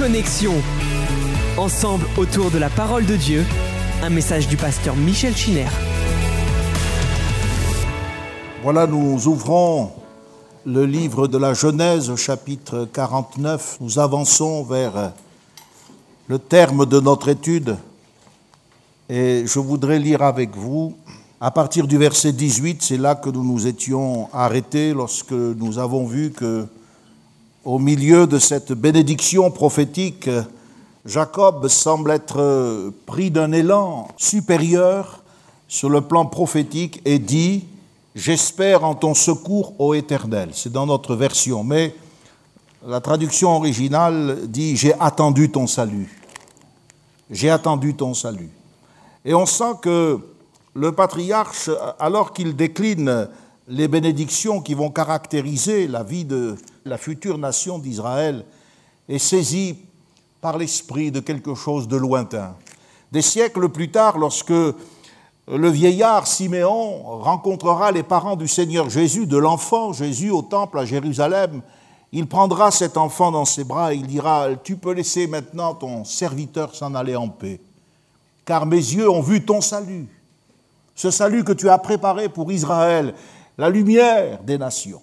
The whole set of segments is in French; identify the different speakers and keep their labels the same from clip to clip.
Speaker 1: Connexion. Ensemble autour de la parole de Dieu, un message du pasteur Michel Chiner.
Speaker 2: Voilà, nous ouvrons le livre de la Genèse chapitre 49. Nous avançons vers le terme de notre étude et je voudrais lire avec vous à partir du verset 18, c'est là que nous nous étions arrêtés lorsque nous avons vu que au milieu de cette bénédiction prophétique, Jacob semble être pris d'un élan supérieur sur le plan prophétique et dit J'espère en ton secours, ô Éternel. C'est dans notre version, mais la traduction originale dit J'ai attendu ton salut. J'ai attendu ton salut. Et on sent que le patriarche, alors qu'il décline les bénédictions qui vont caractériser la vie de la future nation d'Israël, est saisi par l'esprit de quelque chose de lointain. Des siècles plus tard, lorsque le vieillard Siméon rencontrera les parents du Seigneur Jésus, de l'enfant Jésus au temple à Jérusalem, il prendra cet enfant dans ses bras et il dira, tu peux laisser maintenant ton serviteur s'en aller en paix, car mes yeux ont vu ton salut ce salut que tu as préparé pour Israël, la lumière des nations.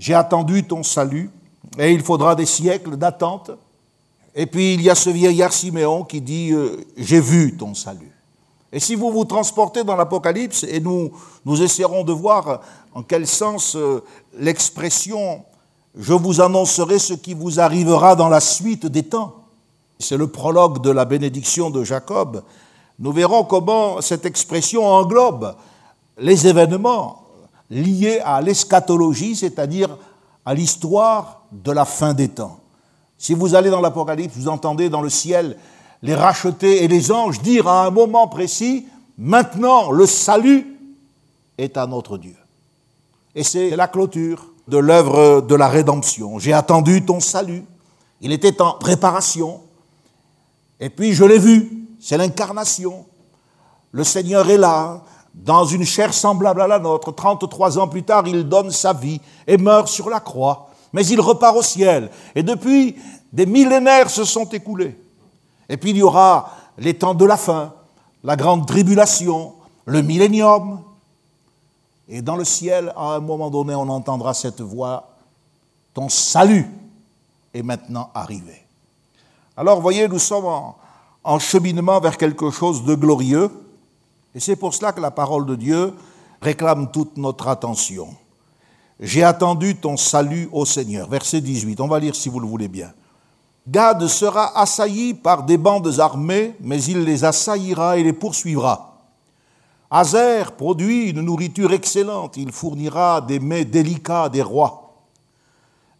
Speaker 2: J'ai attendu ton salut, et il faudra des siècles d'attente. Et puis il y a ce vieillard Siméon qui dit euh, J'ai vu ton salut. Et si vous vous transportez dans l'Apocalypse, et nous, nous essaierons de voir en quel sens euh, l'expression Je vous annoncerai ce qui vous arrivera dans la suite des temps, c'est le prologue de la bénédiction de Jacob, nous verrons comment cette expression englobe les événements liés à l'eschatologie, c'est-à-dire à l'histoire de la fin des temps. Si vous allez dans l'Apocalypse, vous entendez dans le ciel les rachetés et les anges dire à un moment précis, maintenant le salut est à notre Dieu. Et c'est la clôture de l'œuvre de la rédemption. J'ai attendu ton salut, il était en préparation, et puis je l'ai vu, c'est l'incarnation. Le Seigneur est là, dans une chair semblable à la nôtre. 33 ans plus tard, il donne sa vie et meurt sur la croix. Mais il repart au ciel. Et depuis, des millénaires se sont écoulés. Et puis il y aura les temps de la fin, la grande tribulation, le millénium. Et dans le ciel, à un moment donné, on entendra cette voix, ton salut est maintenant arrivé. Alors, voyez, nous sommes en, en cheminement vers quelque chose de glorieux. Et c'est pour cela que la parole de Dieu réclame toute notre attention. J'ai attendu ton salut au Seigneur. Verset 18, on va lire si vous le voulez bien. Gad sera assailli par des bandes armées, mais il les assaillira et les poursuivra. Azer produit une nourriture excellente, il fournira des mets délicats des rois.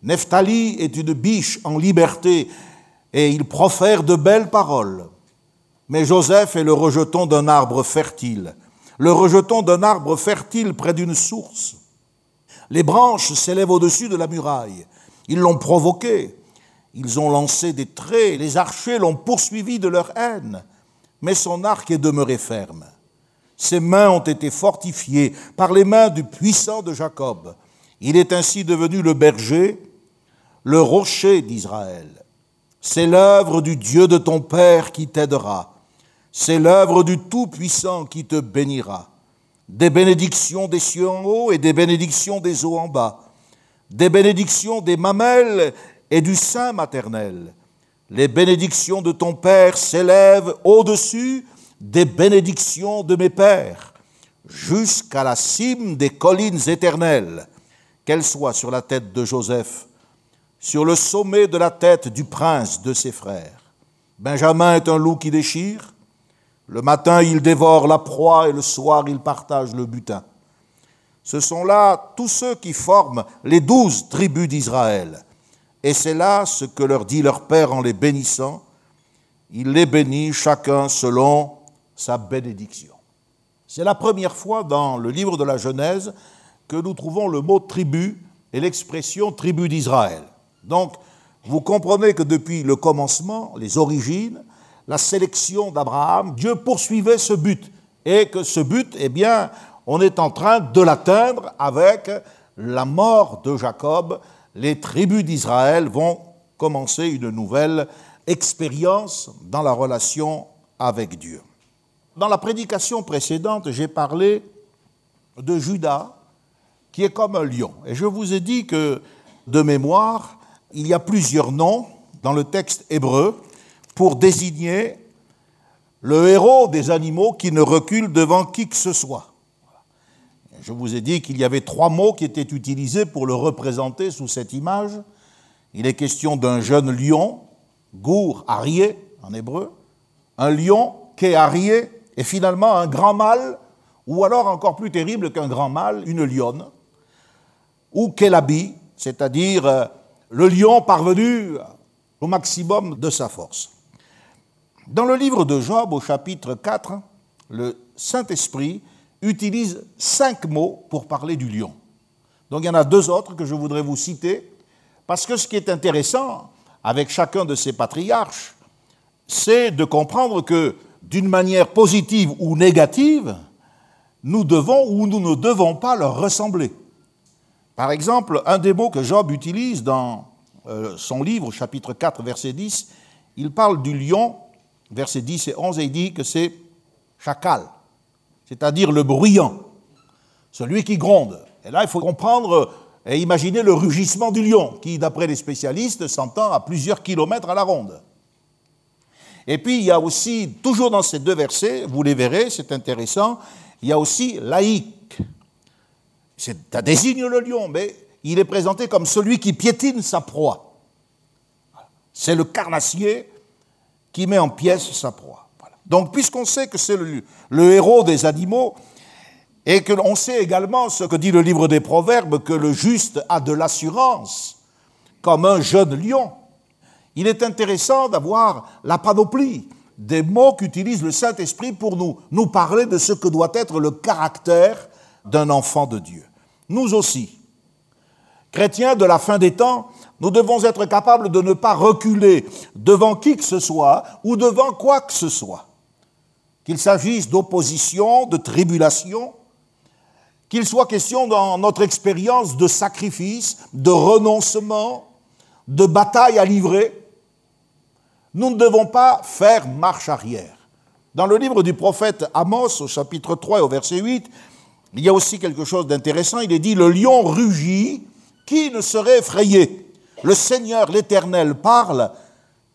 Speaker 2: Nephtali est une biche en liberté, et il profère de belles paroles. Mais Joseph est le rejeton d'un arbre fertile, le rejeton d'un arbre fertile près d'une source. Les branches s'élèvent au-dessus de la muraille. Ils l'ont provoqué. Ils ont lancé des traits. Les archers l'ont poursuivi de leur haine. Mais son arc est demeuré ferme. Ses mains ont été fortifiées par les mains du puissant de Jacob. Il est ainsi devenu le berger, le rocher d'Israël. C'est l'œuvre du Dieu de ton Père qui t'aidera. C'est l'œuvre du Tout-Puissant qui te bénira. Des bénédictions des cieux en haut et des bénédictions des eaux en bas. Des bénédictions des mamelles et du sein maternel. Les bénédictions de ton Père s'élèvent au-dessus des bénédictions de mes pères, jusqu'à la cime des collines éternelles, qu'elles soient sur la tête de Joseph, sur le sommet de la tête du prince de ses frères. Benjamin est un loup qui déchire. Le matin, il dévore la proie et le soir, il partage le butin. Ce sont là tous ceux qui forment les douze tribus d'Israël. Et c'est là ce que leur dit leur Père en les bénissant. Il les bénit chacun selon sa bénédiction. C'est la première fois dans le livre de la Genèse que nous trouvons le mot tribu et l'expression tribu d'Israël. Donc, vous comprenez que depuis le commencement, les origines, la sélection d'Abraham, Dieu poursuivait ce but. Et que ce but, eh bien, on est en train de l'atteindre avec la mort de Jacob. Les tribus d'Israël vont commencer une nouvelle expérience dans la relation avec Dieu. Dans la prédication précédente, j'ai parlé de Judas, qui est comme un lion. Et je vous ai dit que, de mémoire, il y a plusieurs noms dans le texte hébreu pour désigner le héros des animaux qui ne recule devant qui que ce soit. Je vous ai dit qu'il y avait trois mots qui étaient utilisés pour le représenter sous cette image. Il est question d'un jeune lion, gour arié en hébreu, un lion, arié, et finalement un grand mâle, ou alors encore plus terrible qu'un grand mâle, une lionne, ou kélabi, c'est-à-dire euh, le lion parvenu au maximum de sa force. Dans le livre de Job, au chapitre 4, le Saint-Esprit utilise cinq mots pour parler du lion. Donc il y en a deux autres que je voudrais vous citer, parce que ce qui est intéressant avec chacun de ces patriarches, c'est de comprendre que d'une manière positive ou négative, nous devons ou nous ne devons pas leur ressembler. Par exemple, un des mots que Job utilise dans euh, son livre, chapitre 4, verset 10, il parle du lion versets 10 et 11, et il dit que c'est chacal, c'est-à-dire le bruyant, celui qui gronde. Et là, il faut comprendre et imaginer le rugissement du lion, qui, d'après les spécialistes, s'entend à plusieurs kilomètres à la ronde. Et puis, il y a aussi, toujours dans ces deux versets, vous les verrez, c'est intéressant, il y a aussi laïque. Ça désigne le lion, mais il est présenté comme celui qui piétine sa proie. C'est le carnassier qui met en pièces sa proie. Donc, puisqu'on sait que c'est le, héros des animaux, et que sait également ce que dit le livre des Proverbes, que le juste a de l'assurance, comme un jeune lion, il est intéressant d'avoir la panoplie des mots qu'utilise le Saint-Esprit pour nous, nous parler de ce que doit être le caractère d'un enfant de Dieu. Nous aussi, chrétiens de la fin des temps, nous devons être capables de ne pas reculer devant qui que ce soit ou devant quoi que ce soit. Qu'il s'agisse d'opposition, de tribulation, qu'il soit question dans notre expérience de sacrifice, de renoncement, de bataille à livrer, nous ne devons pas faire marche arrière. Dans le livre du prophète Amos, au chapitre 3 et au verset 8, il y a aussi quelque chose d'intéressant. Il est dit, le lion rugit, qui ne serait effrayé? Le Seigneur l'Éternel parle,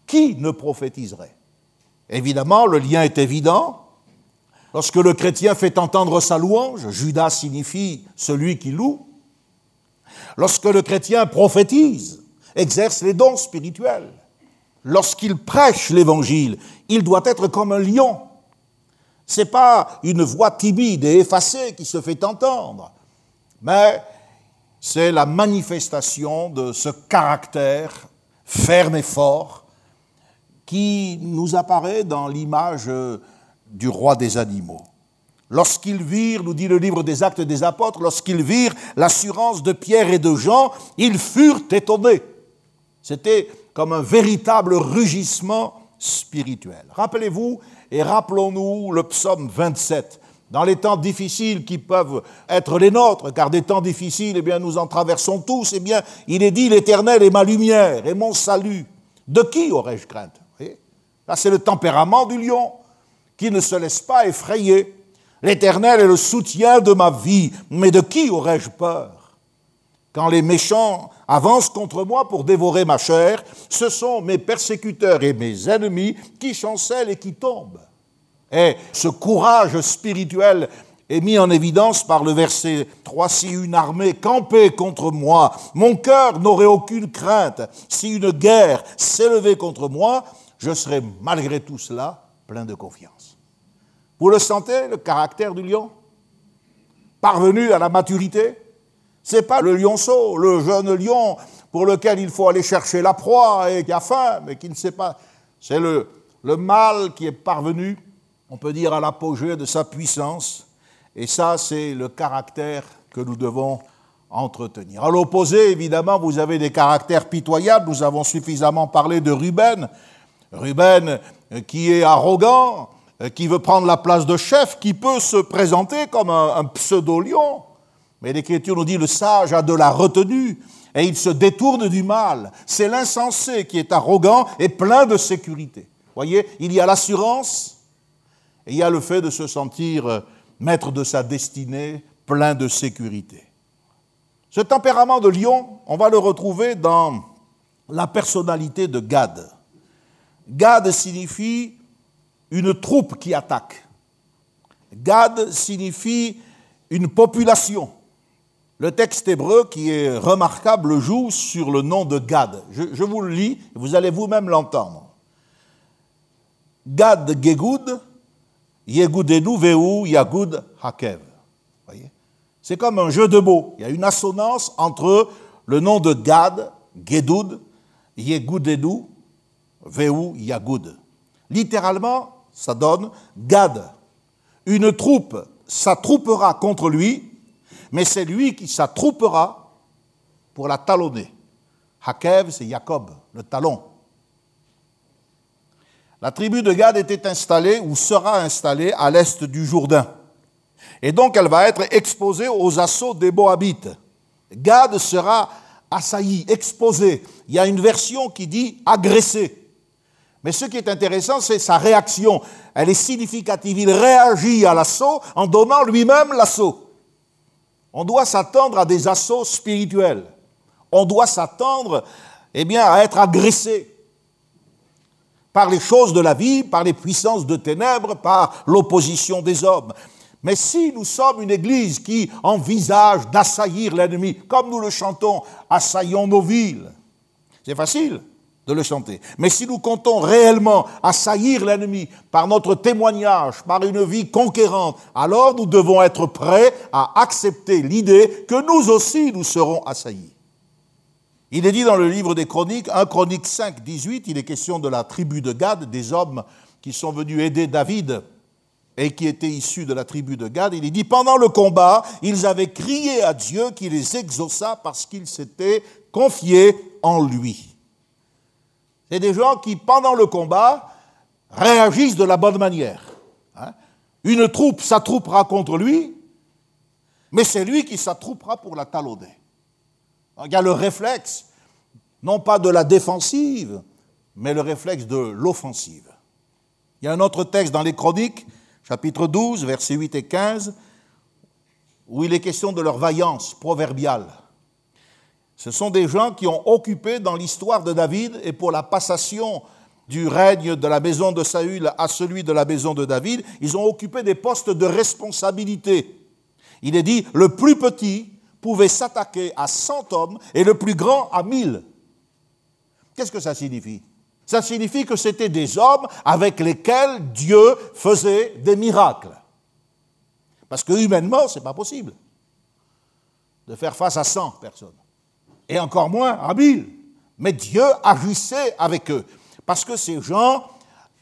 Speaker 2: qui ne prophétiserait? Évidemment, le lien est évident. Lorsque le chrétien fait entendre sa louange, Judas signifie celui qui loue. Lorsque le chrétien prophétise, exerce les dons spirituels, lorsqu'il prêche l'évangile, il doit être comme un lion. Ce n'est pas une voix timide et effacée qui se fait entendre, mais c'est la manifestation de ce caractère ferme et fort qui nous apparaît dans l'image du roi des animaux. Lorsqu'ils virent, nous dit le livre des actes des apôtres, lorsqu'ils virent l'assurance de Pierre et de Jean, ils furent étonnés. C'était comme un véritable rugissement spirituel. Rappelez-vous et rappelons-nous le psaume 27 dans les temps difficiles qui peuvent être les nôtres, car des temps difficiles, eh bien, nous en traversons tous, eh bien, il est dit, l'Éternel est ma lumière et mon salut. De qui aurais-je crainte Là, c'est le tempérament du lion, qui ne se laisse pas effrayer. L'Éternel est le soutien de ma vie, mais de qui aurais-je peur? Quand les méchants avancent contre moi pour dévorer ma chair, ce sont mes persécuteurs et mes ennemis qui chancellent et qui tombent. Et ce courage spirituel est mis en évidence par le verset 3. Si une armée campait contre moi, mon cœur n'aurait aucune crainte. Si une guerre s'élevait contre moi, je serais malgré tout cela plein de confiance. Vous le sentez, le caractère du lion? Parvenu à la maturité? C'est pas le lionceau, le jeune lion pour lequel il faut aller chercher la proie et qui a faim, mais qui ne sait pas. C'est le, le mâle qui est parvenu on peut dire à l'apogée de sa puissance, et ça c'est le caractère que nous devons entretenir. À l'opposé, évidemment, vous avez des caractères pitoyables, nous avons suffisamment parlé de Ruben, Ruben euh, qui est arrogant, euh, qui veut prendre la place de chef, qui peut se présenter comme un, pseudo-lion. Mais l'Écriture nous dit le sage a de la retenue et il se détourne du mal. C'est l'insensé qui est arrogant et plein de sécurité. Voyez, il y a l'assurance et il y a le fait de se sentir euh, maître de sa destinée, plein de sécurité. Ce tempérament de lion, on va le retrouver dans la personnalité de Gad. Gad signifie une troupe qui attaque. Gad signifie une population. Le texte hébreu qui est remarquable joue sur le nom de Gad. Je, vous le lis, vous allez vous-même l'entendre. Gad Gegoud, Yegudenu Veu Yagud Hakev. C'est comme un jeu de mots. Il y a une assonance entre le nom de Gad, Gedoud, Yegudenu, Veu Yagud. Littéralement, ça donne Gad. Une troupe s'attroupera contre lui mais c'est lui qui s'attroupera pour la talonner. Hakev, c'est Jacob, le talon. La tribu de Gad était installée ou sera installée à l'est du Jourdain. Et donc elle va être exposée aux assauts des Moabites. Gad sera assailli, exposé. Il y a une version qui dit agressé. Mais ce qui est intéressant, c'est sa réaction. Elle est significative. Il réagit à l'assaut en donnant lui-même l'assaut. On doit s'attendre à des assauts spirituels. On doit s'attendre eh bien, à être agressé par les choses de la vie, par les puissances de ténèbres, par l'opposition des hommes. Mais si nous sommes une Église qui envisage d'assaillir l'ennemi, comme nous le chantons, assaillons nos villes, c'est facile de le chanter. Mais si nous comptons réellement assaillir l'ennemi par notre témoignage, par une vie conquérante, alors nous devons être prêts à accepter l'idée que nous aussi nous serons assaillis. Il est dit dans le livre des Chroniques, 1 Chronique 5, 18, il est question de la tribu de Gad, des hommes qui sont venus aider David et qui étaient issus de la tribu de Gad. Il est dit, pendant le combat, ils avaient crié à Dieu qui les exauça parce qu'ils s'étaient confiés en lui. C'est des gens qui, pendant le combat, réagissent de la bonne manière. Hein. Une troupe s'attroupera contre lui, mais c'est lui qui s'attroupera pour la talonner. Il y a le réflexe, non pas de la défensive, mais le réflexe de l'offensive. Il y a un autre texte dans les Chroniques, chapitre 12, versets 8 et 15, où il est question de leur vaillance proverbiale. Ce sont des gens qui ont occupé dans l'histoire de David et pour la passation du règne de la maison de Saül à celui de la maison de David, ils ont occupé des postes de responsabilité. Il est dit, le plus petit pouvait s'attaquer à 100 hommes et le plus grand à 1000. Qu'est-ce que ça signifie? Ça signifie que c'était des hommes avec lesquels Dieu faisait des miracles. Parce que humainement, ce n'est pas possible de faire face à 100 personnes et encore moins habiles. Mais Dieu agissait avec eux. Parce que ces gens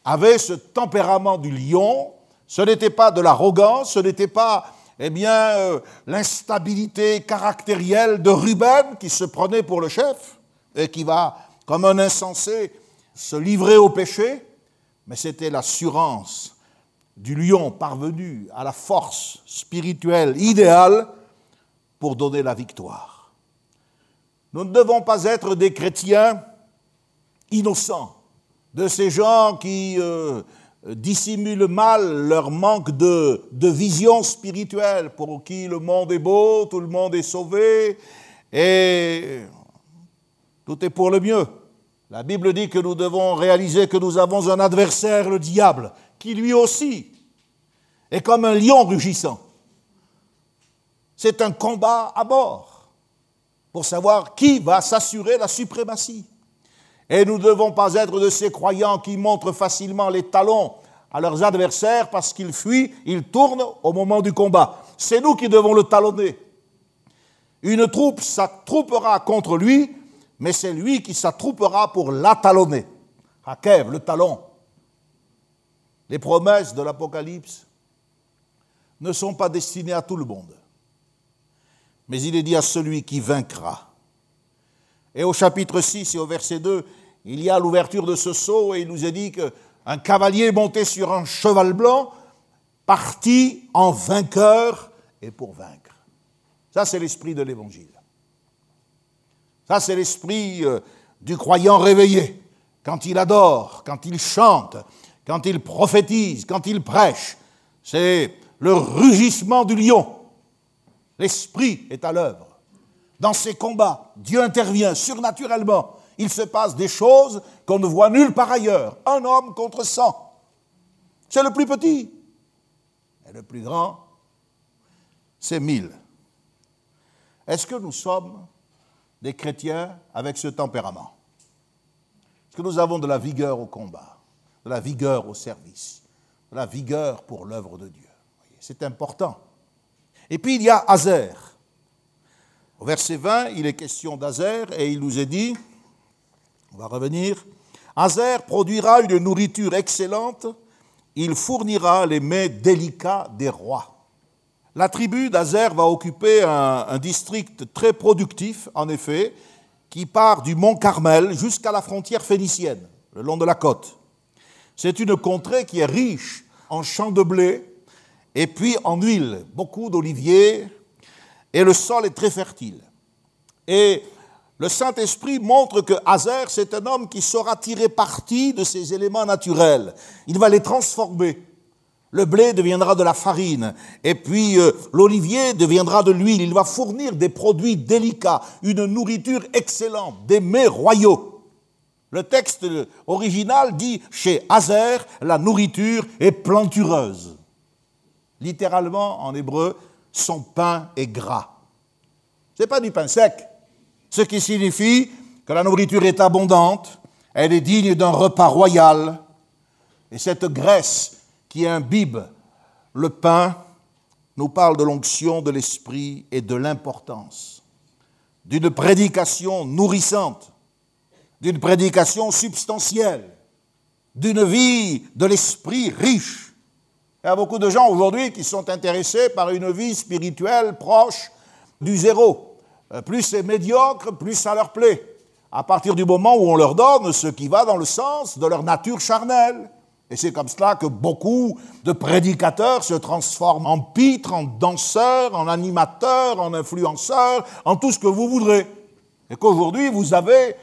Speaker 2: avaient ce tempérament du lion. Ce n'était pas de l'arrogance, ce n'était pas eh bien, euh, l'instabilité caractérielle de Ruben qui se prenait pour le chef et qui va, comme un insensé, se livrer au péché, mais c'était l'assurance du lion parvenu à la force spirituelle idéale pour donner la victoire. Nous ne devons pas être des chrétiens innocents, de ces gens qui euh, dissimulent mal leur manque de, vision spirituelle, pour qui le monde est beau, tout le monde est sauvé, et tout est pour le mieux. La Bible dit que nous devons réaliser que nous avons un adversaire, le diable, qui lui aussi est comme un lion rugissant. C'est un combat à mort pour savoir qui va s'assurer la suprématie. Et nous ne devons pas être de ces croyants qui montrent facilement les talons à leurs adversaires parce qu'ils fuient, ils tournent au moment du combat. C'est nous qui devons le talonner. Une troupe s'attroupera contre lui, mais c'est lui qui s'attroupera pour la talonner. Hakev, le talon. Les promesses de l'Apocalypse ne sont pas destinées à tout le monde mais il est dit à celui qui vaincra. Et au chapitre 6 et au verset 2, il y a l'ouverture de ce sceau et il nous est dit qu'un cavalier monté sur un cheval blanc partit en vainqueur et pour vaincre. Ça, c'est l'esprit de l'Évangile. Ça, c'est l'esprit euh, du croyant réveillé. Quand il adore, quand il chante, quand il prophétise, quand il prêche, c'est le rugissement du lion. L'esprit est à l'œuvre. Dans ces combats, Dieu intervient surnaturellement. Il se passe des choses qu'on ne voit nulle part ailleurs. Un homme contre cent. C'est le plus petit. Et le plus grand, c'est mille. Est-ce que nous sommes des chrétiens avec ce tempérament? Est-ce que nous avons de la vigueur au combat, de la vigueur au service, de la vigueur pour l'œuvre de Dieu? C'est important. Et puis il y a Azer. Au verset 20, il est question d'Azer et il nous est dit, on va revenir, Azer produira une nourriture excellente, il fournira les mets délicats des rois. La tribu d'Azer va occuper un, district très productif, en effet, qui part du mont Carmel jusqu'à la frontière phénicienne, le long de la côte. C'est une contrée qui est riche en champs de blé et puis en huile, beaucoup d'oliviers, et le sol est très fertile. Et le Saint-Esprit montre que Hazer, c'est un homme qui saura tirer parti de ces éléments naturels. Il va les transformer le blé deviendra de la farine, et puis euh, l'olivier deviendra de l'huile. Il va fournir des produits délicats, une nourriture excellente, des mets royaux. Le texte original dit chez Hazer, la nourriture est plantureuse. Littéralement, en hébreu, son pain est gras. Ce n'est pas du pain sec, ce qui signifie que la nourriture est abondante, elle est digne d'un repas royal, et cette graisse qui imbibe le pain nous parle de l'onction de l'esprit et de l'importance d'une prédication nourrissante, d'une prédication substantielle, d'une vie de l'esprit riche. Il y a beaucoup de gens aujourd'hui qui sont intéressés par une vie spirituelle proche du zéro. Euh, plus c'est médiocre, plus ça leur plaît. À partir du moment où on leur donne ce qui va dans le sens de leur nature charnelle. Et c'est comme cela que beaucoup de prédicateurs se transforment en pitres, en danseurs, en animateurs, en influenceurs, en tout ce que vous voudrez. Et qu'aujourd'hui, vous avez,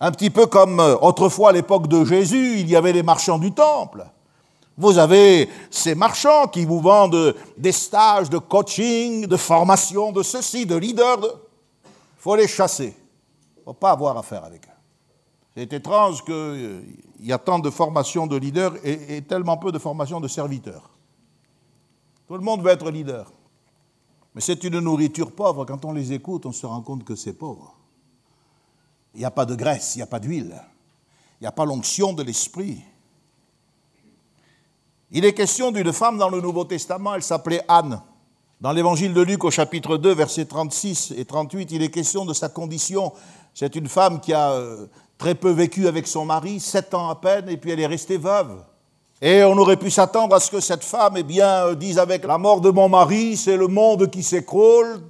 Speaker 2: un petit peu comme euh, autrefois à l'époque de Jésus, il y avait les marchands du temple. Vous avez ces marchands qui vous vendent des stages de coaching, de formation, de ceci, de leader. Il faut les chasser. Il ne faut pas avoir affaire avec eux. C'est étrange qu'il euh, y a tant de formation de leaders et, tellement peu de formation de serviteurs. Tout le monde veut être leader. Mais c'est une nourriture pauvre. Quand on les écoute, on se rend compte que c'est pauvre. Il n'y a pas de graisse, il n'y a pas d'huile. Il n'y a pas l'onction de l'esprit. Il est question d'une femme dans le Nouveau Testament, elle s'appelait Anne. Dans l'évangile de Luc au chapitre 2, versets 36 et 38, il est question de sa condition. C'est une femme qui a euh, très peu vécu avec son mari, sept ans à peine, et puis elle est restée veuve. Et on aurait pu s'attendre à ce que cette femme, eh bien, euh, dise avec la mort de mon mari, c'est le monde qui s'écroule.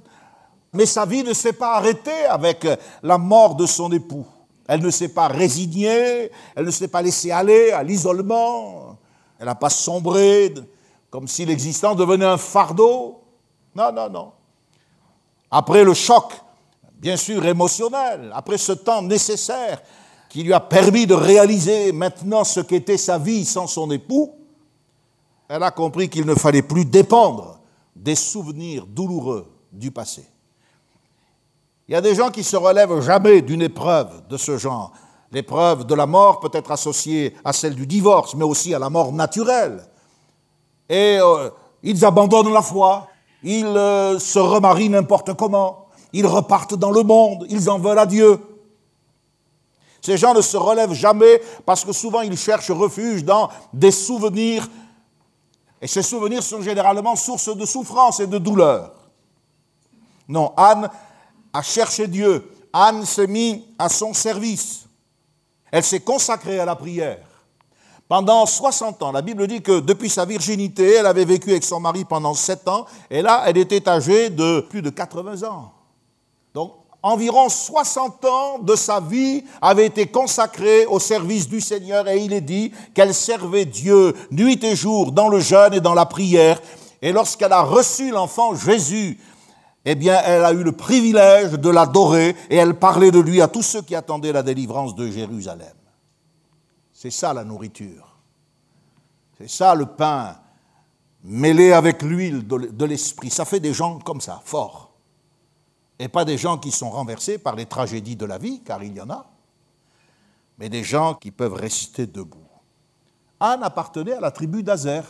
Speaker 2: Mais sa vie ne s'est pas arrêtée avec euh, la mort de son époux. Elle ne s'est pas résignée, elle ne s'est pas laissée aller à l'isolement, elle n'a pas sombré comme si l'existence devenait un fardeau. Non, non, non. Après le choc, bien sûr émotionnel, après ce temps nécessaire qui lui a permis de réaliser maintenant ce qu'était sa vie sans son époux, elle a compris qu'il ne fallait plus dépendre des souvenirs douloureux du passé. Il y a des gens qui se relèvent jamais d'une épreuve de ce genre. L'épreuve de la mort peut être associée à celle du divorce, mais aussi à la mort naturelle. Et euh, ils abandonnent la foi, ils euh, se remarient n'importe comment, ils repartent dans le monde, ils en veulent à Dieu. Ces gens ne se relèvent jamais parce que souvent ils cherchent refuge dans des souvenirs. Et ces souvenirs sont généralement source de souffrance et de douleur. Non, Anne a cherché Dieu. Anne s'est mise à son service. Elle s'est consacrée à la prière. Pendant 60 ans, la Bible dit que depuis sa virginité, elle avait vécu avec son mari pendant 7 ans, et là, elle était âgée de plus de 80 ans. Donc, environ 60 ans de sa vie avaient été consacrés au service du Seigneur et il est dit qu'elle servait Dieu nuit et jour dans le jeûne et dans la prière. Et lorsqu'elle a reçu l'enfant Jésus, eh bien, elle a eu le privilège de l'adorer et elle parlait de lui à tous ceux qui attendaient la délivrance de Jérusalem. C'est ça la nourriture. C'est ça le pain mêlé avec l'huile de l'esprit. Ça fait des gens comme ça, forts. Et pas des gens qui sont renversés par les tragédies de la vie, car il y en a, mais des gens qui peuvent rester debout. Anne appartenait à la tribu d'Azer.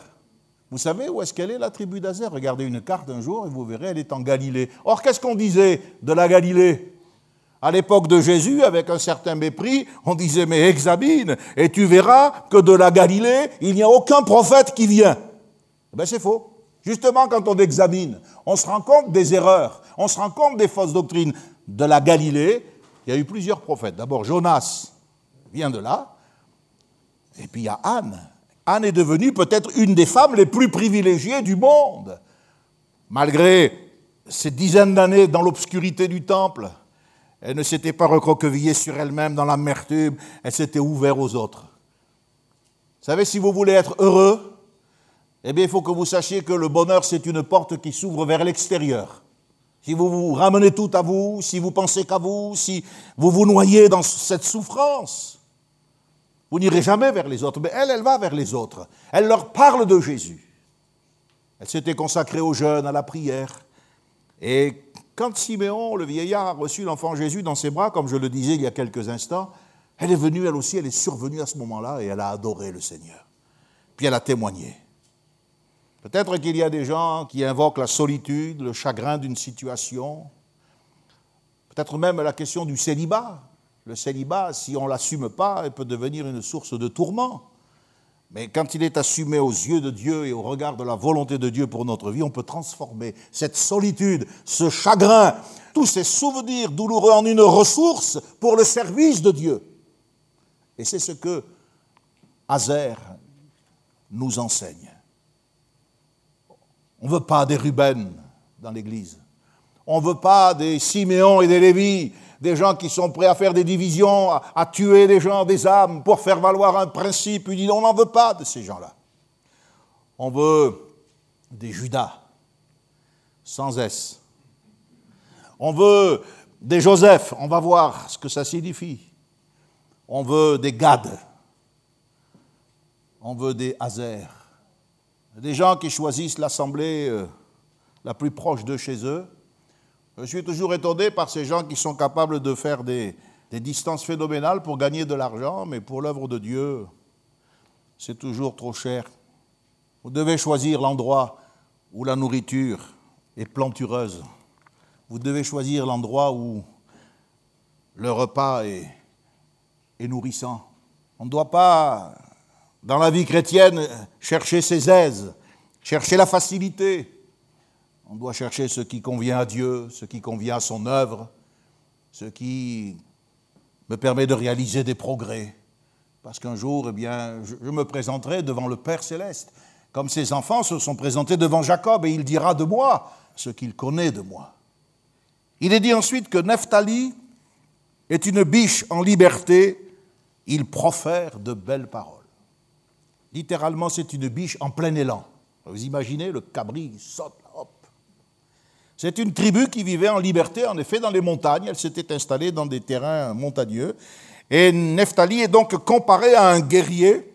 Speaker 2: Vous savez où est-ce qu'elle est, la tribu d'Azer? Regardez une carte un jour et vous verrez, elle est en Galilée. Or, qu'est-ce qu'on disait de la Galilée? À l'époque de Jésus, avec un certain mépris, on disait, mais examine, et tu verras que de la Galilée, il n'y a aucun prophète qui vient. Eh bien, c'est faux. Justement, quand on examine, on se rend compte des erreurs, on se rend compte des fausses doctrines. De la Galilée, il y a eu plusieurs prophètes. D'abord, Jonas vient de là, et puis il y a Anne. Anne est devenue peut-être une des femmes les plus privilégiées du monde, malgré ces dizaines d'années dans l'obscurité du temple. Elle ne s'était pas recroquevillée sur elle-même dans l'amertume, elle s'était ouverte aux autres. Vous savez, si vous voulez être heureux, eh bien, il faut que vous sachiez que le bonheur, c'est une porte qui s'ouvre vers l'extérieur. Si vous vous ramenez tout à vous, si vous pensez qu'à vous, si vous vous noyez dans cette souffrance, vous n'irez jamais vers les autres. Mais elle, elle va vers les autres. Elle leur parle de Jésus. Elle s'était consacrée aux jeunes, à la prière. Et quand Siméon, le vieillard, a reçu l'enfant Jésus dans ses bras, comme je le disais il y a quelques instants, elle est venue, elle aussi, elle est survenue à ce moment-là et elle a adoré le Seigneur. Puis elle a témoigné. Peut-être qu'il y a des gens qui invoquent la solitude, le chagrin d'une situation, peut-être même la question du célibat. Le célibat, si on ne l'assume pas, peut devenir une source de tourment. Mais quand il est assumé aux yeux de Dieu et au regard de la volonté de Dieu pour notre vie, on peut transformer cette solitude, ce chagrin, tous ces souvenirs douloureux en une ressource pour le service de Dieu. Et c'est ce que Azer nous enseigne. On ne veut pas des Ruben dans l'Église. On ne veut pas des Siméon et des Lévi, des gens qui sont prêts à faire des divisions, à, tuer des gens, des âmes, pour faire valoir un principe. On n'en veut pas de ces gens-là. On veut des Judas, sans S. On veut des Joseph, on va voir ce que ça signifie. On veut des Gad. On veut des Hazer des gens qui choisissent l'assemblée euh, la plus proche de chez eux. Je suis toujours étonné par ces gens qui sont capables de faire des, distances phénoménales pour gagner de l'argent, mais pour l'œuvre de Dieu, c'est toujours trop cher. Vous devez choisir l'endroit où la nourriture est plantureuse. Vous devez choisir l'endroit où le repas est nourrissant. On ne doit pas dans la vie chrétienne, chercher ses aises, chercher la facilité. On doit chercher ce qui convient à Dieu, ce qui convient à son œuvre, ce qui me permet de réaliser des progrès. Parce qu'un jour, eh bien, je me présenterai devant le Père céleste, comme ses enfants se sont présentés devant Jacob, et il dira de moi ce qu'il connaît de moi. Il est dit ensuite que Nephtali est une biche en liberté, il profère de belles paroles. Littéralement, c'est une biche en plein élan. Vous imaginez, le cabri saute. C'est une tribu qui vivait en liberté, en effet, dans les montagnes. Elle s'était installée dans des terrains montagneux. Et Nephtali est donc comparé à un guerrier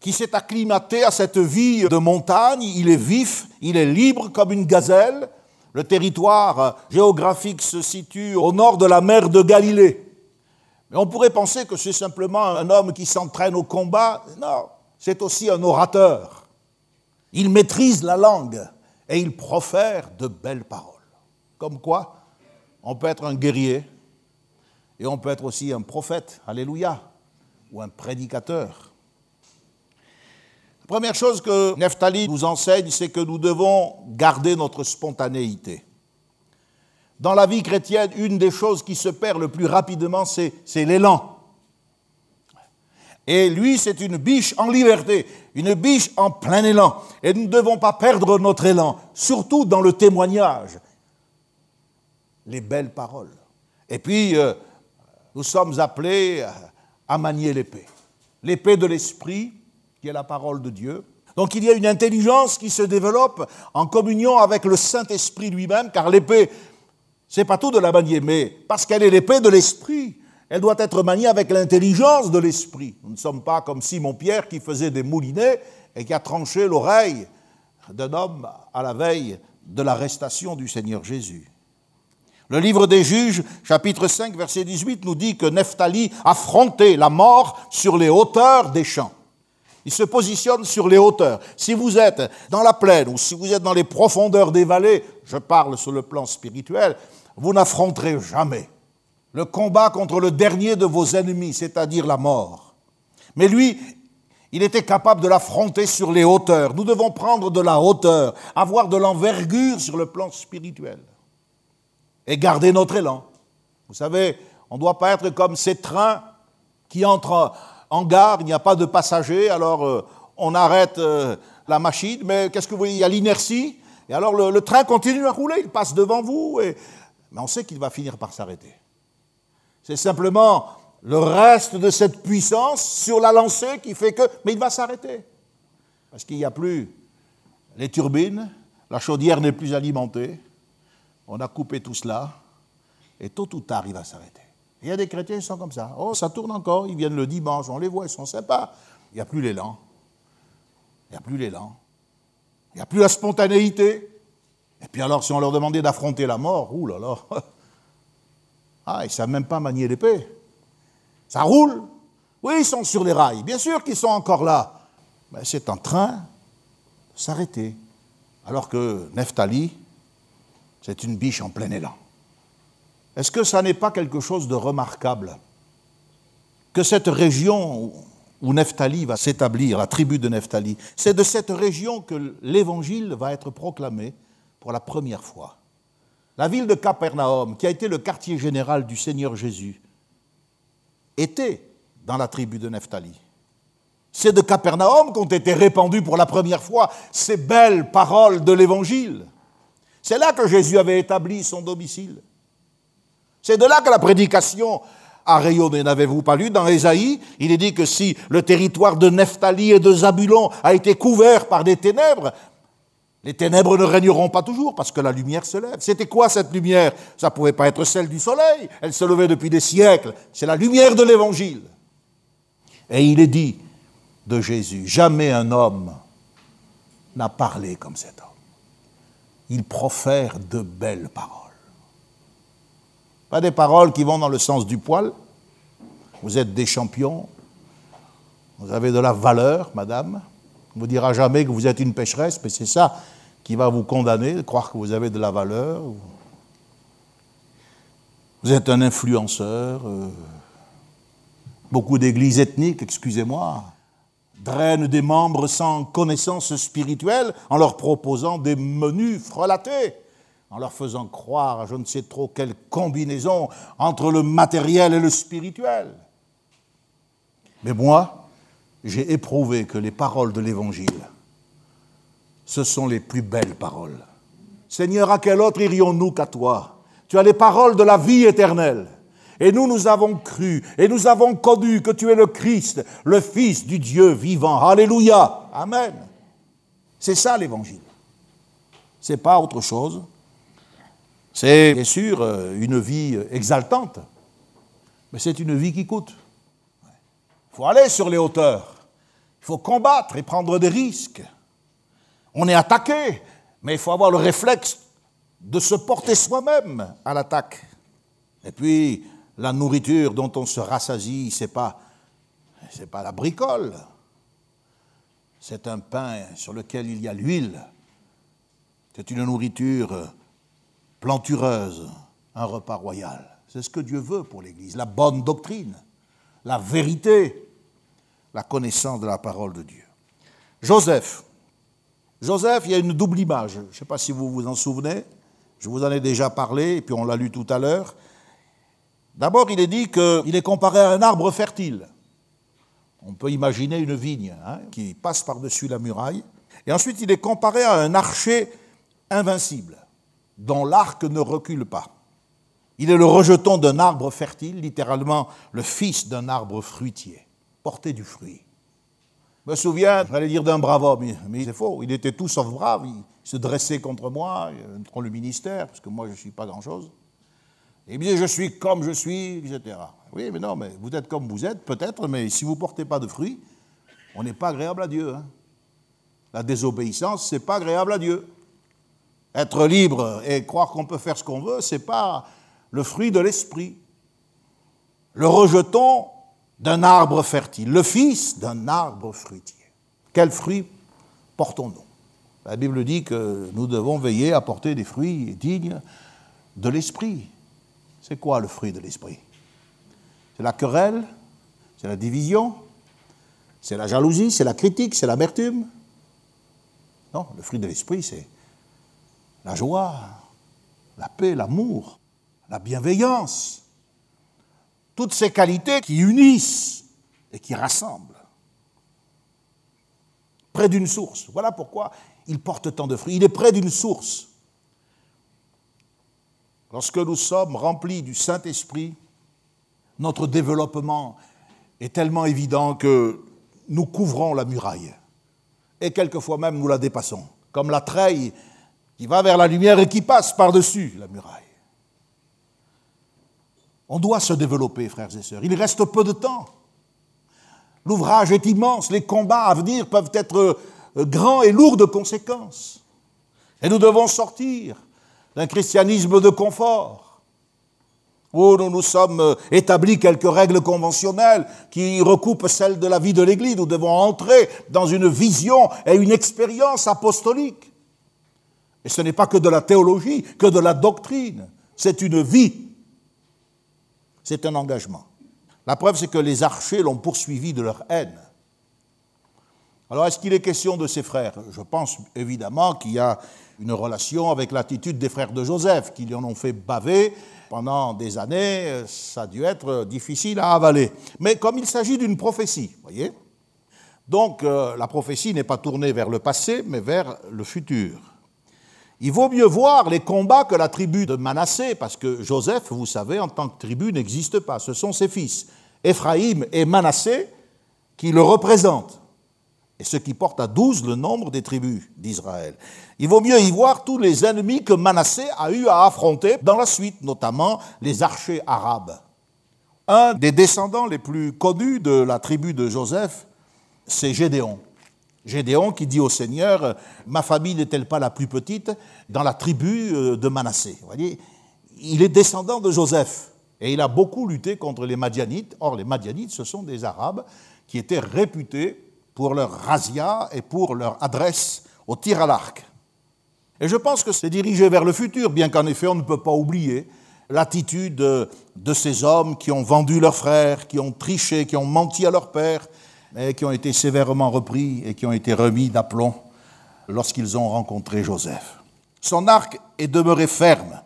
Speaker 2: qui s'est acclimaté à cette vie de montagne. Il est vif, il est libre comme une gazelle. Le territoire géographique se situe au nord de la mer de Galilée. Mais on pourrait penser que c'est simplement un homme qui s'entraîne au combat. Non, c'est aussi un orateur. Il maîtrise la langue et il profère de belles paroles. Comme quoi, on peut être un guerrier et on peut être aussi un prophète, alléluia, ou un prédicateur. La première chose que Nephtali nous enseigne, c'est que nous devons garder notre spontanéité. Dans la vie chrétienne, une des choses qui se perd le plus rapidement, c'est l'élan. Et lui, c'est une biche en liberté, une biche en plein élan. Et nous ne devons pas perdre notre élan, surtout dans le témoignage. Les belles paroles. Et puis, euh, nous sommes appelés à manier l'épée. L'épée de l'esprit, qui est la parole de Dieu. Donc il y a une intelligence qui se développe en communion avec le Saint-Esprit lui-même, car l'épée, c'est pas tout de la manier, mais parce qu'elle est l'épée de l'Esprit, elle doit être maniée avec l'intelligence de l'Esprit. Nous ne sommes pas comme Simon-Pierre qui faisait des moulinets et qui a tranché l'oreille d'un homme à la veille de l'arrestation du Seigneur Jésus. Le livre des juges, chapitre 5, verset 18, nous dit que Nephtali affrontait la mort sur les hauteurs des champs. Il se positionne sur les hauteurs. Si vous êtes dans la plaine ou si vous êtes dans les profondeurs des vallées, je parle sur le plan spirituel, vous n'affronterez jamais le combat contre le dernier de vos ennemis, c'est-à-dire la mort. Mais lui, il était capable de l'affronter sur les hauteurs. Nous devons prendre de la hauteur, avoir de l'envergure sur le plan spirituel et garder notre élan. Vous savez, on ne doit pas être comme ces trains qui entrent en gare, il n'y a pas de passagers, alors euh, on arrête euh, la machine, mais qu'est-ce que vous voyez Il y a l'inertie, et alors le, train continue à rouler, il passe devant vous, mais on sait qu'il va finir par s'arrêter. C'est simplement le reste de cette puissance sur la lancée qui fait que... Mais il va s'arrêter, parce qu'il n'y a plus les turbines, la chaudière n'est plus alimentée, on a coupé tout cela, et tôt ou tard, il va s'arrêter. Il y a des chrétiens qui sont comme ça. Oh, ça tourne encore, ils viennent le dimanche, on les voit, ils sont sympas. Il n'y a plus l'élan. Il n'y a plus l'élan. Il n'y a plus la spontanéité. Et puis alors, si on leur demandait d'affronter la mort, là, ah, ils ne savent même pas manier l'épée. Ça roule. Oui, ils sont sur les rails. Bien sûr qu'ils sont encore là. Mais c'est en train de s'arrêter. Alors que Neftali, c'est une biche en plein élan. Est-ce que ça n'est pas quelque chose de remarquable? Que cette région où Nephtali va s'établir, la tribu de Nephtali, c'est de cette région que l'évangile va être proclamé pour la première fois. La ville de Capernaum, qui a été le quartier général du Seigneur Jésus, était dans la tribu de Nephtali. C'est de Capernaum qu'ont été répandues pour la première fois ces belles paroles de l'Évangile. C'est là que Jésus avait établi son domicile. C'est de là que la prédication a rayonné. N'avez-vous pas lu dans Ésaïe Il est dit que si le territoire de Nephtali et de Zabulon a été couvert par des ténèbres, les ténèbres ne régneront pas toujours parce que la lumière se lève. C'était quoi cette lumière? Ça ne pouvait pas être celle du soleil. Elle se levait depuis des siècles. C'est la lumière de l'Évangile. Et il est dit de Jésus, jamais un homme n'a parlé comme cet homme il profère de belles paroles. Pas des paroles qui vont dans le sens du poil. Vous êtes des champions. Vous avez de la valeur, madame. On ne vous dira jamais que vous êtes une pécheresse, mais c'est ça qui va vous condamner, croire que vous avez de la valeur. Vous êtes un influenceur. Euh, beaucoup d'églises ethniques, excusez-moi, drainent des membres sans connaissance spirituelle en leur proposant des menus frelatés, en leur faisant croire à je ne sais trop quelle combinaison entre le matériel et le spirituel. Mais moi, j'ai éprouvé que les paroles de l'Évangile, ce sont les plus belles paroles. Seigneur, à quel autre irions-nous qu'à toi? Tu as les paroles de la vie éternelle. Et nous, nous avons cru et nous avons connu que tu es le Christ, le Fils du Dieu vivant. Alléluia. Amen. C'est ça l'évangile. C'est pas autre chose. C'est bien sûr euh, une vie exaltante, mais c'est une vie qui coûte. Il faut aller sur les hauteurs. Il faut combattre et prendre des risques. On est attaqué, mais il faut avoir le réflexe de se porter soi-même à l'attaque. Et puis, la nourriture dont on se rassasie, c'est pas, c'est pas la bricole. C'est un pain sur lequel il y a l'huile. C'est une nourriture plantureuse, un repas royal. C'est ce que Dieu veut pour l'Église, la bonne doctrine, la vérité, la connaissance de la parole de Dieu. Joseph. Joseph, il y a une double image. Je ne sais pas si vous vous en souvenez. Je vous en ai déjà parlé, et puis on l'a lu tout à l'heure. D'abord, il est dit qu'il est comparé à un arbre fertile. On peut imaginer une vigne hein, qui passe par-dessus la muraille. Et ensuite, il est comparé à un archer invincible, dont l'arc ne recule pas. Il est le rejeton d'un arbre fertile, littéralement le fils d'un arbre fruitier, porté du fruit. Je me souviens, j'allais dire d'un brave homme, mais c'est faux, il était tout sauf brave, il se dressait contre moi, contre le ministère, parce que moi je ne suis pas grand-chose. Il me disait, je suis comme je suis, etc. Oui, mais non, mais vous êtes comme vous êtes, peut-être, mais si vous ne portez pas de fruits, on n'est pas agréable à Dieu. Hein. La désobéissance, c'est pas agréable à Dieu. Être libre et croire qu'on peut faire ce qu'on veut, c'est pas le fruit de l'esprit. Le rejeton d'un arbre fertile, le fils d'un arbre fruitier. Quel fruit portons-nous? La Bible dit que nous devons veiller à porter des fruits dignes de l'esprit. C'est quoi le fruit de l'esprit? C'est la querelle, c'est la division, c'est la jalousie, c'est la critique, c'est l'amertume. Non, le fruit de l'esprit, c'est la joie, la paix, l'amour, la bienveillance, toutes ces qualités qui unissent et qui rassemblent. Près d'une source. Voilà pourquoi il porte tant de fruits. Il est près d'une source. Lorsque nous sommes remplis du Saint-Esprit, notre développement est tellement évident que nous couvrons la muraille. Et quelquefois même nous la dépassons, comme la treille qui va vers la lumière et qui passe par-dessus la muraille. On doit se développer, frères et sœurs. Il reste peu de temps. L'ouvrage est immense, les combats à venir peuvent être euh, grands et lourds de conséquences. Et nous devons sortir d'un christianisme de confort, où nous nous sommes euh, établis quelques règles conventionnelles qui recoupent celles de la vie de l'Église. Nous devons entrer dans une vision et une expérience apostolique. Et ce n'est pas que de la théologie, que de la doctrine. C'est une vie c'est un engagement. La preuve, c'est que les archers l'ont poursuivi de leur haine. Alors, est-ce qu'il est question de ses frères? Je pense évidemment qu'il y a une relation avec l'attitude des frères de Joseph, qui lui en ont fait baver pendant des années. Ça a dû être difficile à avaler. Mais comme il s'agit d'une prophétie, voyez? Donc, euh, la prophétie n'est pas tournée vers le passé, mais vers le futur. Il vaut mieux voir les combats que la tribu de Manassé, parce que Joseph, vous savez, en tant que tribu, n'existe pas. Ce sont ses fils, Éphraïm et Manassé, qui le représentent, et ce qui porte à douze le nombre des tribus d'Israël. Il vaut mieux y voir tous les ennemis que Manassé a eu à affronter dans la suite, notamment les archers arabes. Un des descendants les plus connus de la tribu de Joseph, c'est Gédéon. Gédéon qui dit au Seigneur, ma famille n'est-elle pas la plus petite dans la tribu euh, de Manassé? Il est descendant de Joseph et il a beaucoup lutté contre les Madianites. Or, les Madianites, ce sont des Arabes qui étaient réputés pour leur razzia et pour leur adresse au tir à l'arc. Et je pense que c'est dirigé vers le futur, bien qu'en effet on ne peut pas oublier l'attitude de ces hommes qui ont vendu leurs frères, qui ont triché, qui ont menti à leur père, mais qui ont été sévèrement repris et qui ont été remis d'aplomb lorsqu'ils ont rencontré Joseph. Son arc est demeuré ferme.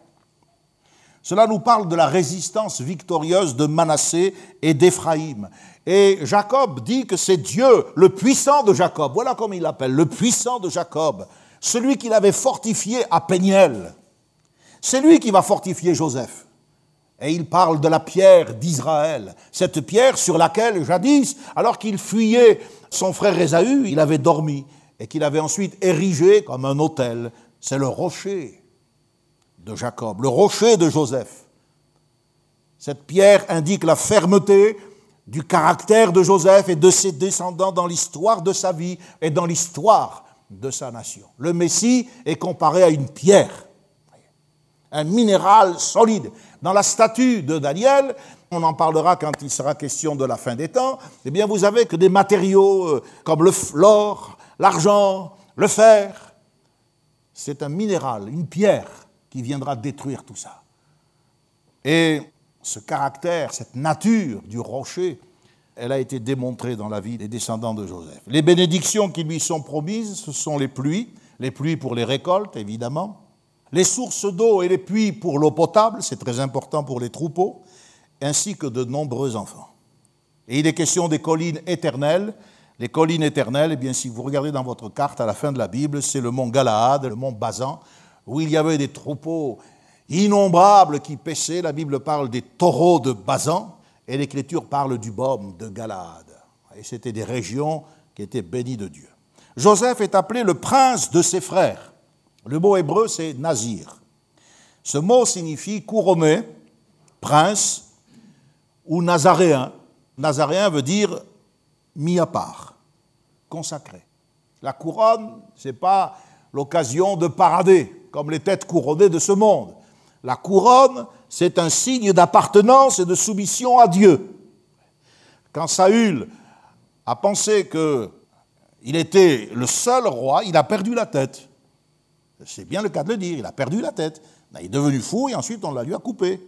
Speaker 2: Cela nous parle de la résistance victorieuse de Manassé et d'Éphraïm. Et Jacob dit que c'est Dieu, le puissant de Jacob, voilà comme il l'appelle, le puissant de Jacob, celui qu'il avait fortifié à Péniel. C'est lui qui va fortifier Joseph. Et il parle de la pierre d'Israël, cette pierre sur laquelle, jadis, alors qu'il fuyait son frère Ésaü, il avait dormi et qu'il avait ensuite érigé comme un autel. C'est le rocher de Jacob, le rocher de Joseph. Cette pierre indique la fermeté du caractère de Joseph et de ses descendants dans l'histoire de sa vie et dans l'histoire de sa nation. Le Messie est comparé à une pierre, un minéral solide dans la statue de Daniel, on en parlera quand il sera question de la fin des temps, eh bien vous avez que des matériaux euh, comme l'or, l'argent, le fer. C'est un minéral, une pierre qui viendra détruire tout ça. Et ce caractère, cette nature du rocher, elle a été démontrée dans la vie des descendants de Joseph. Les bénédictions qui lui sont promises, ce sont les pluies, les pluies pour les récoltes, évidemment, les sources d'eau et les puits pour l'eau potable, c'est très important pour les troupeaux, ainsi que de nombreux enfants. Et il est question des collines éternelles. Les collines éternelles, eh bien, si vous regardez dans votre carte à la fin de la Bible, c'est le mont Galaad, le mont Bazan, où il y avait des troupeaux innombrables qui paissaient. La Bible parle des taureaux de Bazan, et l'Écriture parle du baume de Galaad. Et c'était des régions qui était béni de Dieu. Joseph est appelé le prince de ses frères. Le mot hébreu, c'est Nazir. Ce mot signifie couronné, prince ou nazaréen. Nazaréen veut dire mis à part, consacré. La couronne, ce n'est pas l'occasion de parader, comme les têtes couronnées de ce monde. La couronne, c'est un signe d'appartenance et de soumission à Dieu. Quand Saül a pensé qu'il était le seul roi, il a perdu la tête. C'est bien le cas de le dire, il a perdu la tête. Il est devenu fou et ensuite on l'a lui a coupé.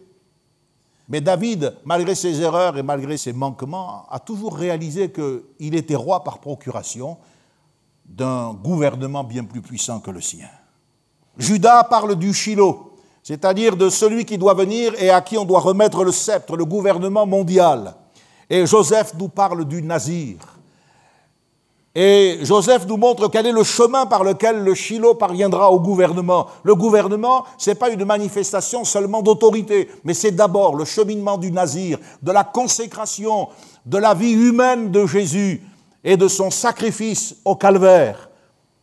Speaker 2: Mais David, malgré ses erreurs et malgré ses manquements, a toujours réalisé qu'il était roi par procuration d'un gouvernement bien plus puissant que le sien. Judas parle du Shiloh, c'est-à-dire de celui qui doit venir et à qui on doit remettre le sceptre, le gouvernement mondial. Et Joseph nous parle du Nazir. Et Joseph nous montre quel est le chemin par lequel le Shiloh parviendra au gouvernement. Le gouvernement, ce n'est pas une manifestation seulement d'autorité, mais c'est d'abord le cheminement du Nazir, de la consécration, de la vie humaine de Jésus et de son sacrifice au calvaire.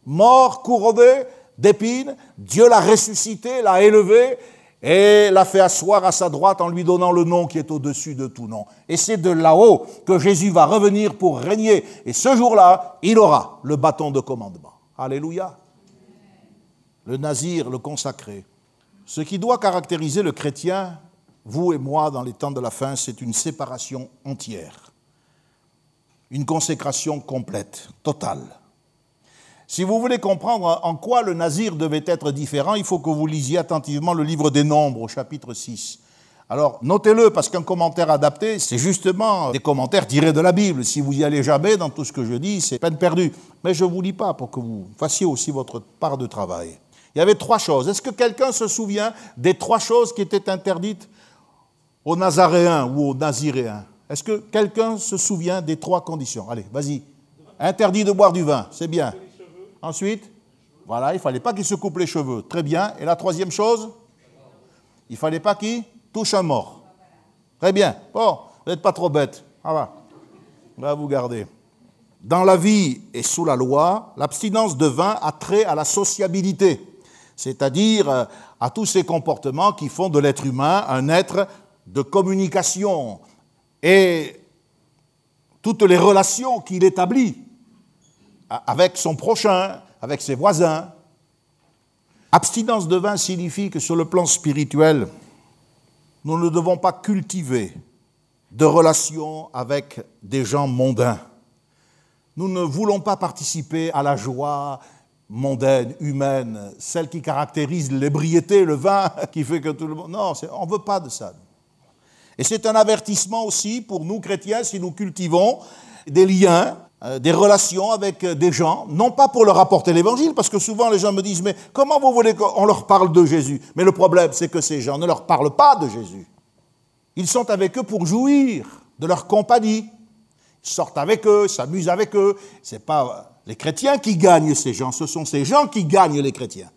Speaker 2: Mort, couronné d'épines, Dieu l'a ressuscité, l'a élevé et l'a fait asseoir à sa droite en lui donnant le nom qui est au-dessus de tout nom. Et c'est de là-haut que Jésus va revenir pour régner. Et ce jour-là, il aura le bâton de commandement. Alléluia. Le nazir, le consacré. Ce qui doit caractériser le chrétien, vous et moi, dans les temps de la fin, c'est une séparation entière. Une consécration complète, totale. Si vous voulez comprendre en quoi le nazir devait être différent, il faut que vous lisiez attentivement le livre des Nombres au chapitre 6. Alors, notez-le, parce qu'un commentaire adapté, c'est justement des commentaires tirés de la Bible. Si vous y allez jamais dans tout ce que je dis, c'est peine perdue. Mais je ne vous lis pas pour que vous fassiez aussi votre part de travail. Il y avait trois choses. Est-ce que quelqu'un se souvient des trois choses qui étaient interdites aux Nazaréens ou aux Naziréens? Est-ce que quelqu'un se souvient des trois conditions? Allez, vas-y. Interdit de boire du vin, c'est bien. Ensuite, voilà, il ne fallait pas qu'il se coupe les cheveux. Très bien. Et la troisième chose Il ne fallait pas qu'il touche un mort. Très bien. Bon, vous n'êtes pas trop bête. Ah. On va vous garder. Dans la vie et sous la loi, l'abstinence de vin a trait à la sociabilité, c'est-à-dire euh, à tous ces comportements qui font de l'être humain un être de communication et toutes les relations qu'il établit avec son prochain, avec ses voisins. Abstinence de vin signifie que sur le plan spirituel, nous ne devons pas cultiver de relations avec des gens mondains. Nous ne voulons pas participer à la joie mondaine, humaine, celle qui caractérise l'ébriété, le vin, qui fait que tout le monde... Non, on ne veut pas de ça. Et c'est un avertissement aussi pour nous chrétiens si nous cultivons des liens des relations avec euh, des gens, non pas pour leur apporter l'évangile, parce que souvent les gens me disent, mais comment vous voulez qu'on leur parle de Jésus? Mais le problème, c'est que ces gens ne leur parlent pas de Jésus. Ils sont avec eux pour jouir de leur compagnie. Ils sortent avec eux, s'amusent avec eux. Ce n'est pas les chrétiens qui gagnent ces gens, ce sont ces gens qui gagnent les chrétiens.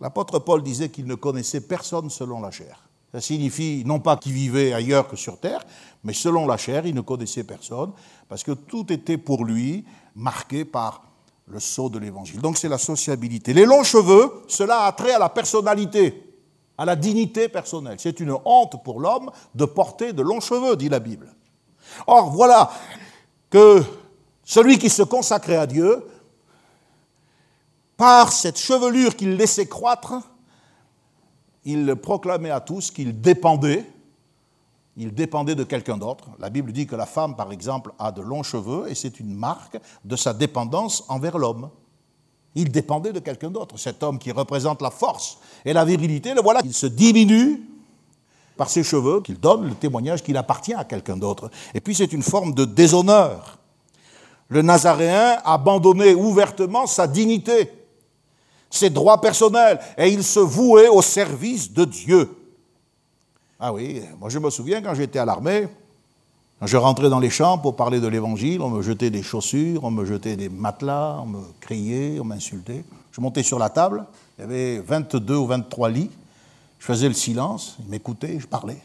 Speaker 2: L'apôtre Paul disait qu'il ne connaissait personne selon la chair. Ça signifie non pas qu'il vivait ailleurs que sur terre, mais selon la chair, il ne connaissait personne, parce que tout était pour lui marqué par le sceau de l'évangile. Donc c'est la sociabilité. Les longs cheveux, cela a trait à la personnalité, à la dignité personnelle. C'est une honte pour l'homme de porter de longs cheveux, dit la Bible. Or, voilà que celui qui se consacrait à Dieu, par cette chevelure qu'il laissait croître, il proclamait à tous qu'il dépendait, il dépendait de quelqu'un d'autre. La Bible dit que la femme, par exemple, a de longs cheveux et c'est une marque de sa dépendance envers l'homme. Il dépendait de quelqu'un d'autre. Cet homme qui représente la force et la virilité, le voilà, il se diminue par ses cheveux, qu'il donne le témoignage qu'il appartient à quelqu'un d'autre. Et puis c'est une forme de déshonneur. Le Nazaréen abandonnait ouvertement sa dignité ses droits personnels, et il se vouait au service de Dieu. Ah oui, moi je me souviens quand j'étais à l'armée, quand je rentrais dans les champs pour parler de l'évangile, on me jetait des chaussures, on me jetait des matelas, on me criait, on m'insultait. Je montais sur la table, il y avait 22 ou 23 lits, je faisais le silence, ils m'écoutaient, je parlais.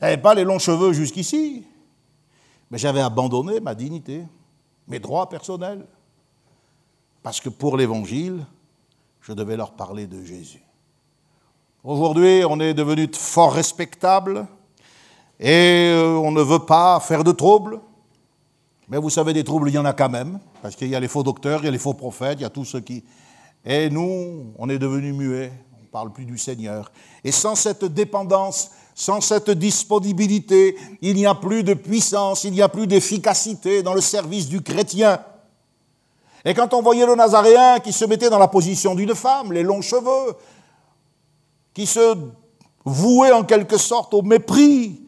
Speaker 2: Avait pas les longs cheveux jusqu'ici, Mais j'avais abandonné ma dignité, mes droits personnels, parce que pour l'Évangile, je devais leur parler de Jésus. Aujourd'hui, on est devenu fort respectable et euh, on ne veut pas faire de troubles. Mais vous savez, des troubles, il y en a quand même, parce qu'il y a les faux docteurs, il y a les faux prophètes, il y a tout ce qui... Et nous, on est devenus muets, on ne parle plus du Seigneur. Et sans cette dépendance, sans cette disponibilité, il n'y a plus de puissance, il n'y a plus d'efficacité dans le service du chrétien. Et quand on voyait le Nazaréen qui se mettait dans la position d'une femme, les longs cheveux, qui se vouait en quelque sorte au mépris,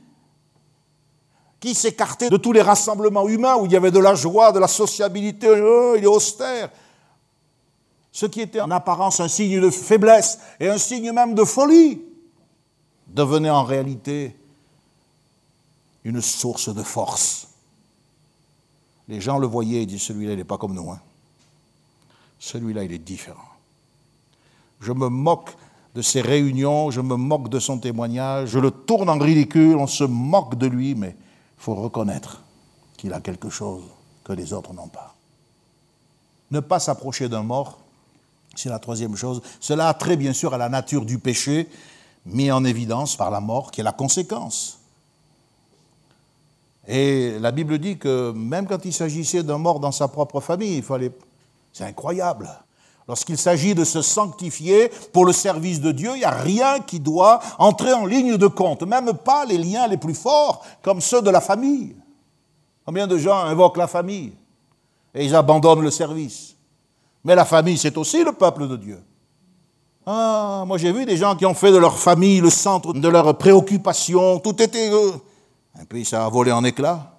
Speaker 2: qui s'écartait de tous les rassemblements humains où il y avait de la joie, de la sociabilité, oh, il est austère. Ce qui était en apparence un signe de faiblesse et un signe même de folie devenait en réalité une source de force. Les gens le voyaient et disaient, celui-là, il n'est pas comme nous. Hein. Celui-là, il est différent. Je me moque de ses réunions, je me moque de son témoignage, je le tourne en ridicule, on se moque de lui, mais il faut reconnaître qu'il a quelque chose que les autres n'ont pas. Ne pas s'approcher d'un mort, c'est la troisième chose. Cela a trait bien sûr à la nature du péché, mis en évidence par la mort, qui est la conséquence. Et la Bible dit que même quand il s'agissait d'un mort dans sa propre famille, il fallait c'est incroyable. Lorsqu'il s'agit de se sanctifier pour le service de Dieu, il n'y a rien qui doit entrer en ligne de compte, même pas les liens les plus forts comme ceux de la famille. Combien de gens invoquent la famille et ils abandonnent le service? Mais la famille, c'est aussi le peuple de Dieu. Ah, moi j'ai vu des gens qui ont fait de leur famille le centre de leurs préoccupations, tout était... Un pays, ça a volé en éclats.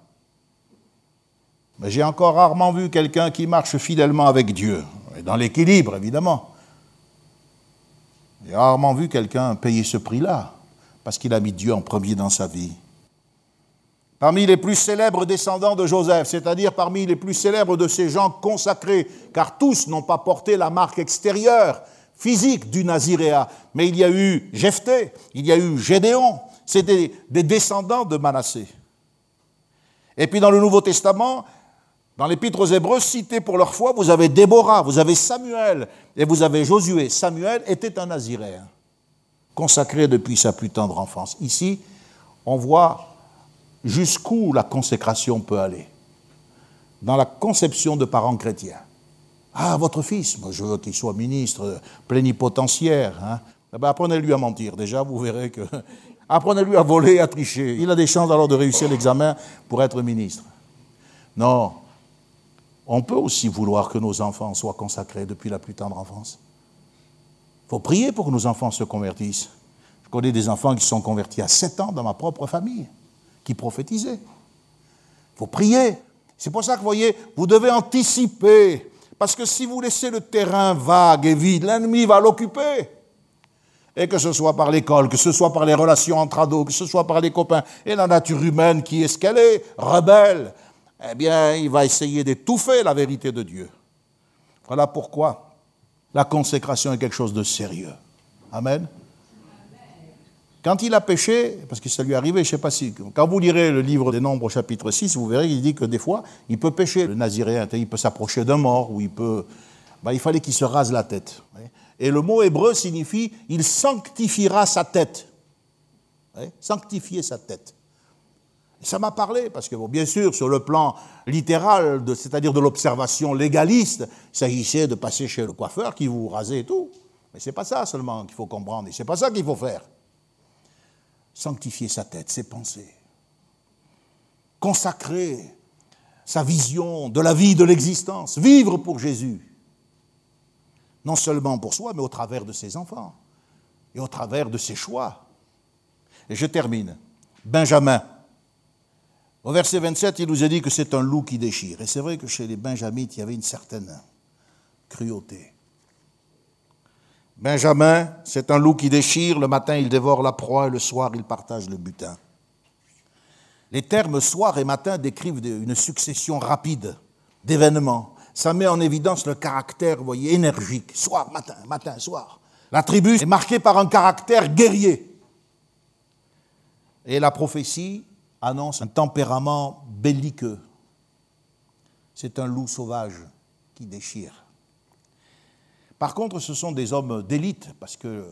Speaker 2: Mais j'ai encore rarement vu quelqu'un qui marche fidèlement avec Dieu, et dans l'équilibre évidemment. J'ai rarement vu quelqu'un payer ce prix-là, parce qu'il a mis Dieu en premier dans sa vie. Parmi les plus célèbres descendants de Joseph, c'est-à-dire parmi les plus célèbres de ces gens consacrés, car tous n'ont pas porté la marque extérieure, physique du Naziréa, mais il y a eu Jephthé, il y a eu Gédéon, c'était des descendants de Manassé. Et puis dans le Nouveau Testament, dans l'épître aux Hébreux, cités pour leur foi, vous avez Déborah, vous avez Samuel et vous avez Josué. Samuel était un naziréen, consacré depuis sa plus tendre enfance. Ici, on voit jusqu'où la consécration peut aller. Dans la conception de parents chrétiens. Ah, votre fils, moi je veux qu'il soit ministre plénipotentiaire. Hein. Eh ben, apprenez-lui à mentir. Déjà, vous verrez que. Apprenez-lui à voler, à tricher. Il a des chances alors de réussir l'examen pour être ministre. Non, on peut aussi vouloir que nos enfants soient consacrés depuis la plus tendre enfance. Il faut prier pour que nos enfants se convertissent. Je connais des enfants qui sont convertis à 7 ans dans ma propre famille, qui prophétisaient. Il faut prier. C'est pour ça que, voyez, vous devez anticiper. Parce que si vous laissez le terrain vague et vide, l'ennemi va l'occuper. Et que ce soit par l'école, que ce soit par les relations entre ados, que ce soit par les copains, et la nature humaine qui est ce qu'elle est, rebelle, eh bien, il va essayer d'étouffer la vérité de Dieu. Voilà pourquoi la consécration est quelque chose de sérieux. Amen. Quand il a péché, parce que ça lui est arrivé, je ne sais pas si. Quand vous lirez le livre des Nombres, chapitre 6, vous verrez qu'il dit que des fois, il peut pécher, le naziréen. Il peut s'approcher d'un mort, ou il peut. Ben, il fallait qu'il se rase la tête. Et le mot hébreu signifie il sanctifiera sa tête. Sanctifier sa tête. Ça m'a parlé, parce que bien sûr, sur le plan littéral, c'est-à-dire de l'observation légaliste, il s'agissait de passer chez le coiffeur qui vous rasait et tout. Mais ce n'est pas ça seulement qu'il faut comprendre, et ce n'est pas ça qu'il faut faire. Sanctifier sa tête, ses pensées. Consacrer sa vision de la vie, de l'existence. Vivre pour Jésus. Non seulement pour soi, mais au travers de ses enfants. Et au travers de ses choix. Et je termine. Benjamin au verset 27, il nous a dit que c'est un loup qui déchire. Et c'est vrai que chez les Benjamites, il y avait une certaine cruauté. Benjamin, c'est un loup qui déchire. Le matin, il dévore la proie et le soir, il partage le butin. Les termes soir et matin décrivent une succession rapide d'événements. Ça met en évidence le caractère, voyez, énergique. Soir, matin, matin, soir. La tribu est marquée par un caractère guerrier. Et la prophétie annonce un tempérament belliqueux. C'est un loup sauvage qui déchire. Par contre, ce sont des hommes d'élite, parce que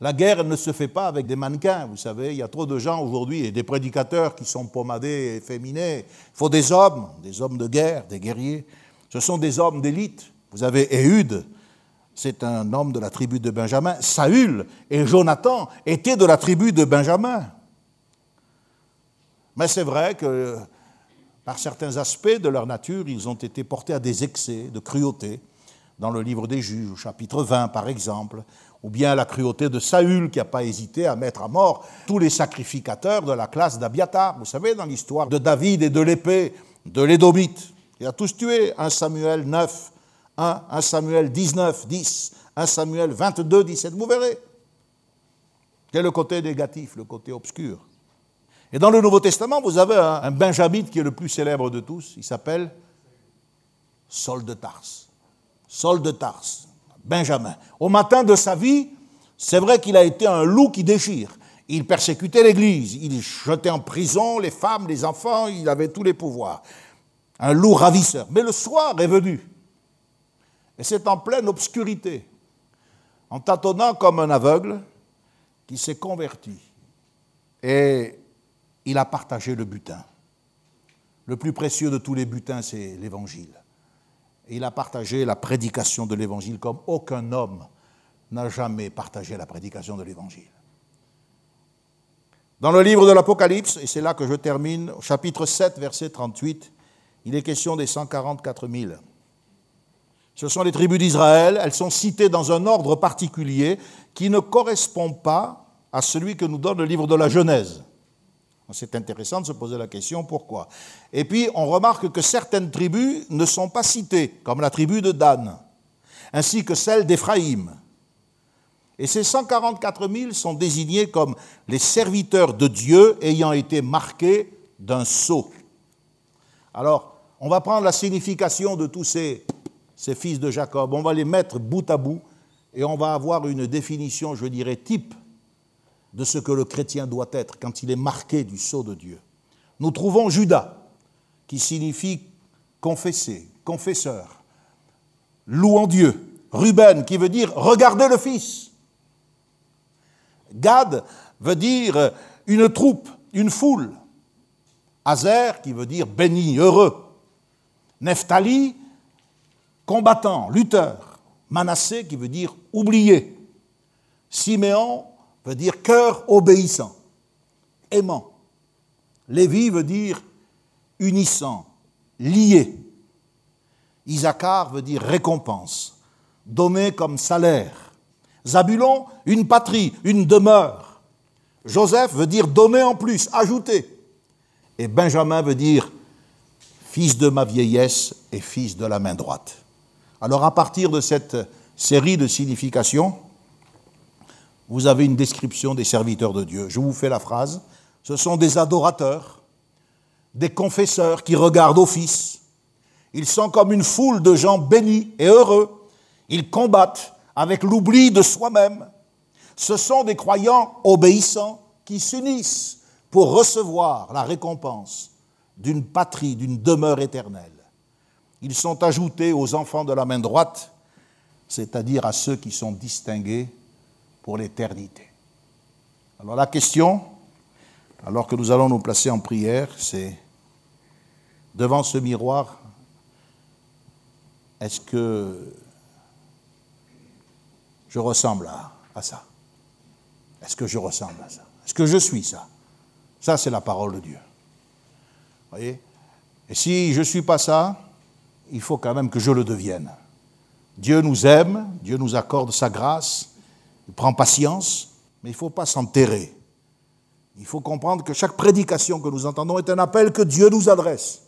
Speaker 2: la guerre ne se fait pas avec des mannequins, vous savez, il y a trop de gens aujourd'hui et des prédicateurs qui sont pommadés et féminés. Il faut des hommes, des hommes de guerre, des guerriers. Ce sont des hommes d'élite. Vous avez Éhude, c'est un homme de la tribu de Benjamin. Saül et Jonathan étaient de la tribu de Benjamin. Mais c'est vrai que par certains aspects de leur nature, ils ont été portés à des excès de cruauté, dans le livre des juges, au chapitre 20 par exemple, ou bien la cruauté de Saül qui n'a pas hésité à mettre à mort tous les sacrificateurs de la classe d'Abiatar. Vous savez, dans l'histoire de David et de l'épée de l'Édomite, il a tous tué. 1 Samuel 9, 1, 1 Samuel 19, 10, 1 Samuel 22, 17. Vous verrez. C'est le côté négatif, le côté obscur. Et dans le Nouveau Testament, vous avez un, Benjamite qui est le plus célèbre de tous. Il s'appelle Saul de Tarse. Saul de Tarse, Benjamin. Au matin de sa vie, c'est vrai qu'il a été un loup qui déchire. Il persécutait l'Église, il jetait en prison les femmes, les enfants, il avait tous les pouvoirs. Un loup ravisseur. Mais le soir est venu. Et c'est en pleine obscurité, en tâtonnant comme un aveugle, qui s'est converti. Et il a partagé le butin. Le plus précieux de tous les butins, c'est l'Évangile. Et il a partagé la prédication de l'Évangile comme aucun homme n'a jamais partagé la prédication de l'Évangile. Dans le livre de l'Apocalypse, et c'est là que je termine, au chapitre 7, verset 38, il est question des 144 000. Ce sont les tribus d'Israël, elles sont citées dans un ordre particulier qui ne correspond pas à celui que nous donne le livre de la Genèse. C'est intéressant de se poser la question pourquoi? Et puis on remarque que certaines tribus ne sont pas citées, comme la tribu de Dan, ainsi que celle d'Éphraïm. Et ces 144 000 sont désignés comme les serviteurs de Dieu ayant été marqués d'un sceau. Alors, on va prendre la signification de tous ces, ces fils de Jacob, on va les mettre bout à bout et on va avoir une définition, je dirais, type de ce que le chrétien doit être quand il est marqué du sceau de Dieu. Nous trouvons Judas, qui signifie confesseur, louant Dieu. Ruben, qui veut dire regarder le Fils. Gad veut dire une troupe, une foule. Azer, qui veut dire béni, heureux. Nephtali, combattant, lutteur. Manassé, qui veut dire oublié. Siméon veut dire cœur obéissant, aimant. Lévi veut dire unissant, lié. Isaacar veut dire récompense, donné comme salaire. Zabulon, une patrie, une demeure. Joseph veut dire donner en plus, ajouter. Et Benjamin veut dire fils de ma vieillesse et fils de la main droite. Alors à partir de cette série de significations, vous avez une description des serviteurs de Dieu. Je vous fais la phrase. Ce sont des adorateurs, des confesseurs qui regardent au Fils. Ils sont comme une foule de gens bénis et heureux. Ils combattent avec l'oubli de soi-même. Ce sont des croyants obéissants qui s'unissent pour recevoir la récompense d'une patrie, d'une demeure éternelle. Ils sont ajoutés aux enfants de la main droite, c'est-à-dire à ceux qui sont distingués pour l'éternité. Alors la question, alors que nous allons nous placer en prière, c'est devant ce miroir, est-ce que je ressemble à, ça? Est-ce que je ressemble à ça? Est-ce que je suis ça? Ça, c'est la parole de Dieu. Voyez? Et si je ne suis pas ça, il faut quand même que je le devienne. Dieu nous aime, Dieu nous accorde sa grâce, il prend patience, mais il ne faut pas s'enterrer. Il faut comprendre que chaque prédication que nous entendons est un appel que Dieu nous adresse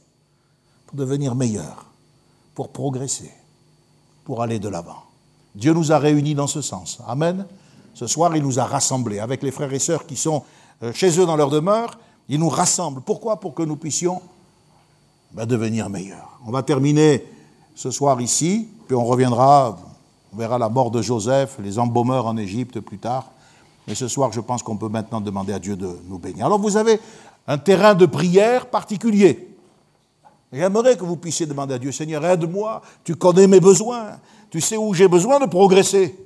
Speaker 2: pour devenir meilleur, pour progresser, pour aller de l'avant. Dieu nous a réunis dans ce sens. Amen. Ce soir, il nous a rassemblés avec les frères et sœurs qui sont euh, chez eux dans leur demeure. Il nous rassemble. Pourquoi? Pour que nous puissions ben, devenir meilleurs. On va terminer ce soir ici, puis on reviendra on verra la mort de Joseph, les embaumeurs en Égypte plus tard. Mais ce soir, je pense qu'on peut maintenant demander à Dieu de nous bénir. Alors vous avez un terrain de prière particulier. J'aimerais que vous puissiez demander à Dieu, Seigneur, aide-moi, tu connais mes besoins, tu sais où j'ai besoin de progresser.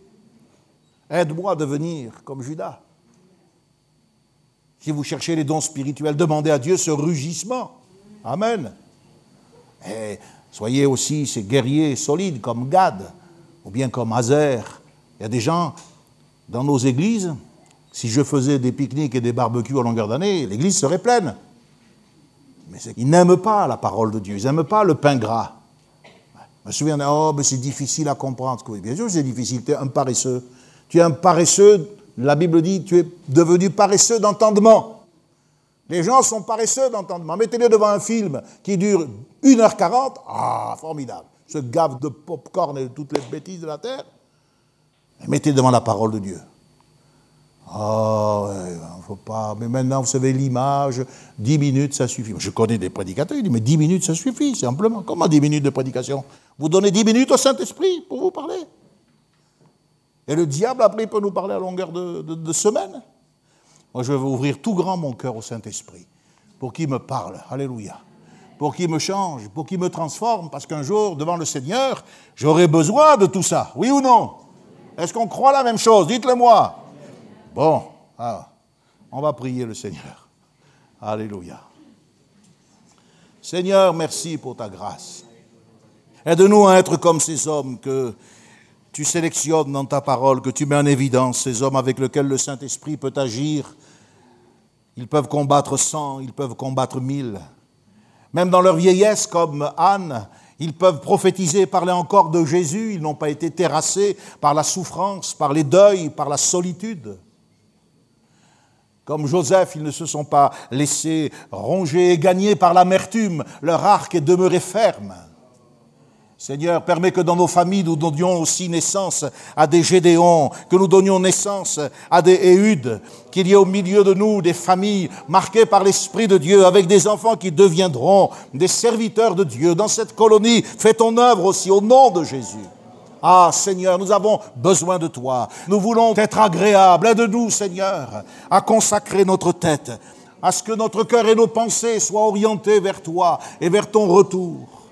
Speaker 2: Aide-moi à devenir comme Judas. Si vous cherchez les dons spirituels, demandez à Dieu ce rugissement. Amen. Et soyez aussi ces guerriers solides comme Gad ou bien comme Hazer. Il y a des gens dans nos églises, si je faisais des pique-niques et des barbecues à longueur d'année, l'église serait pleine. Mais ils n'aiment pas la parole de Dieu, ils n'aiment pas le pain gras. Je me souviens, oh, mais c'est difficile à comprendre. Bien sûr, c'est difficile, tu es un paresseux. Tu es un paresseux, la Bible dit, tu es devenu paresseux d'entendement. Les gens sont paresseux d'entendement. Mettez-les devant un film qui dure 1h40, ah, formidable. Se gave de pop-corn et de toutes les bêtises de la terre. mettez devant la parole de Dieu. Ah, ouais, faut pas. Mais maintenant, vous savez, l'image, 10 minutes, ça suffit. Je connais des prédicateurs, ils disent, mais 10 minutes, ça suffit, simplement. Comment 10 minutes de prédication? Vous donnez 10 minutes au Saint-Esprit pour vous parler? Et le diable, après, il peut nous parler à longueur de, de, semaine? Moi, je vais ouvrir tout grand mon cœur au Saint-Esprit pour qu'il me parle. Alléluia. Pour qu'il me change, pour qu'il me transforme, parce qu'un jour, devant le Seigneur, j'aurai besoin de tout ça. Oui ou non? Est-ce qu'on croit la même chose? Dites-le moi. Bon, ah, on va prier le Seigneur. Alléluia. Seigneur, merci pour ta grâce. Aide-nous à être comme ces hommes que tu sélectionnes dans ta parole, que tu mets en évidence, ces hommes avec lesquels le Saint-Esprit peut agir. Ils peuvent combattre cent, ils peuvent combattre mille. Même dans leur vieillesse, comme Anne, ils peuvent prophétiser, parler encore de Jésus. Ils n'ont pas été terrassés par la souffrance, par les deuils, par la solitude. Comme Joseph, ils ne se sont pas laissés ronger et gagner par l'amertume. Leur arc est demeuré ferme. Seigneur, permets que dans nos familles, nous donnions aussi naissance à des Gédéons, que nous donnions naissance à des Éhudes, qu'il y ait au milieu de nous des familles marquées par l'Esprit de Dieu, avec des enfants qui deviendront des serviteurs de Dieu. Dans cette colonie, fais ton œuvre aussi au nom de Jésus. Ah Seigneur, nous avons besoin de toi. Nous voulons être agréables. Aide-nous, Seigneur, à consacrer notre tête, à ce que notre cœur et nos pensées soient orientés vers toi et vers ton retour.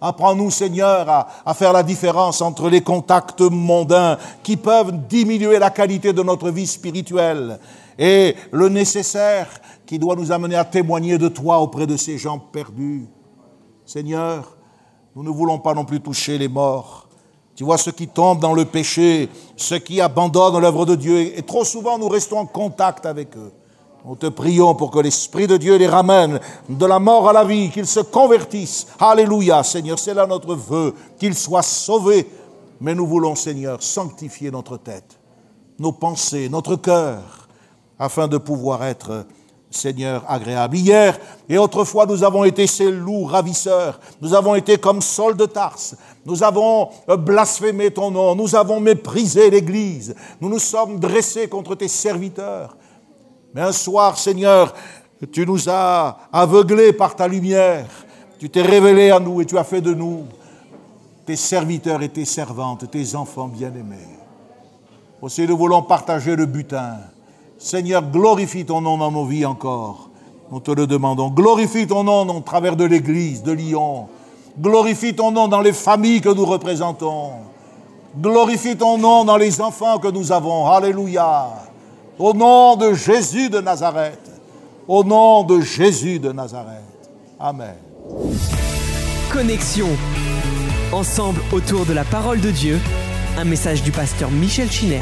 Speaker 2: Apprends-nous, Seigneur, à, faire la différence entre les contacts mondains qui peuvent diminuer la qualité de notre vie spirituelle et le nécessaire qui doit nous amener à témoigner de toi auprès de ces gens perdus. Seigneur, nous ne voulons pas non plus toucher les morts. Tu vois ceux qui tombent dans le péché, ceux qui abandonnent l'œuvre de Dieu, et trop souvent nous restons en contact avec eux. Nous te prions pour que l'Esprit de Dieu les ramène de la mort à la vie, qu'ils se convertissent. Alléluia, Seigneur, c'est là notre vœu, qu'ils soient sauvés. Mais nous voulons, Seigneur, sanctifier notre tête, nos pensées, notre cœur, afin de pouvoir être, Seigneur, agréable. Hier et autrefois, nous avons été ces loups ravisseurs. Nous avons été comme Saul de Tarse. Nous avons blasphémé ton nom. Nous avons méprisé l'Église. Nous nous sommes dressés contre tes serviteurs. Mais un soir, Seigneur, tu nous as aveuglés par ta lumière. Tu t'es révélé à nous et tu as fait de nous tes serviteurs et tes servantes, tes enfants bien-aimés. Aussi, nous voulons partager le butin. Seigneur, glorifie ton nom dans nos vies encore. Nous te le demandons. Glorifie ton nom au travers de l'Église de Lyon. Glorifie ton nom dans les familles que nous représentons. Glorifie ton nom dans les enfants que nous avons. Alléluia. Au nom de Jésus de Nazareth. Au nom de Jésus de Nazareth. Amen.
Speaker 1: Connexion. Ensemble autour de la parole de Dieu. Un message du pasteur Michel Chiner.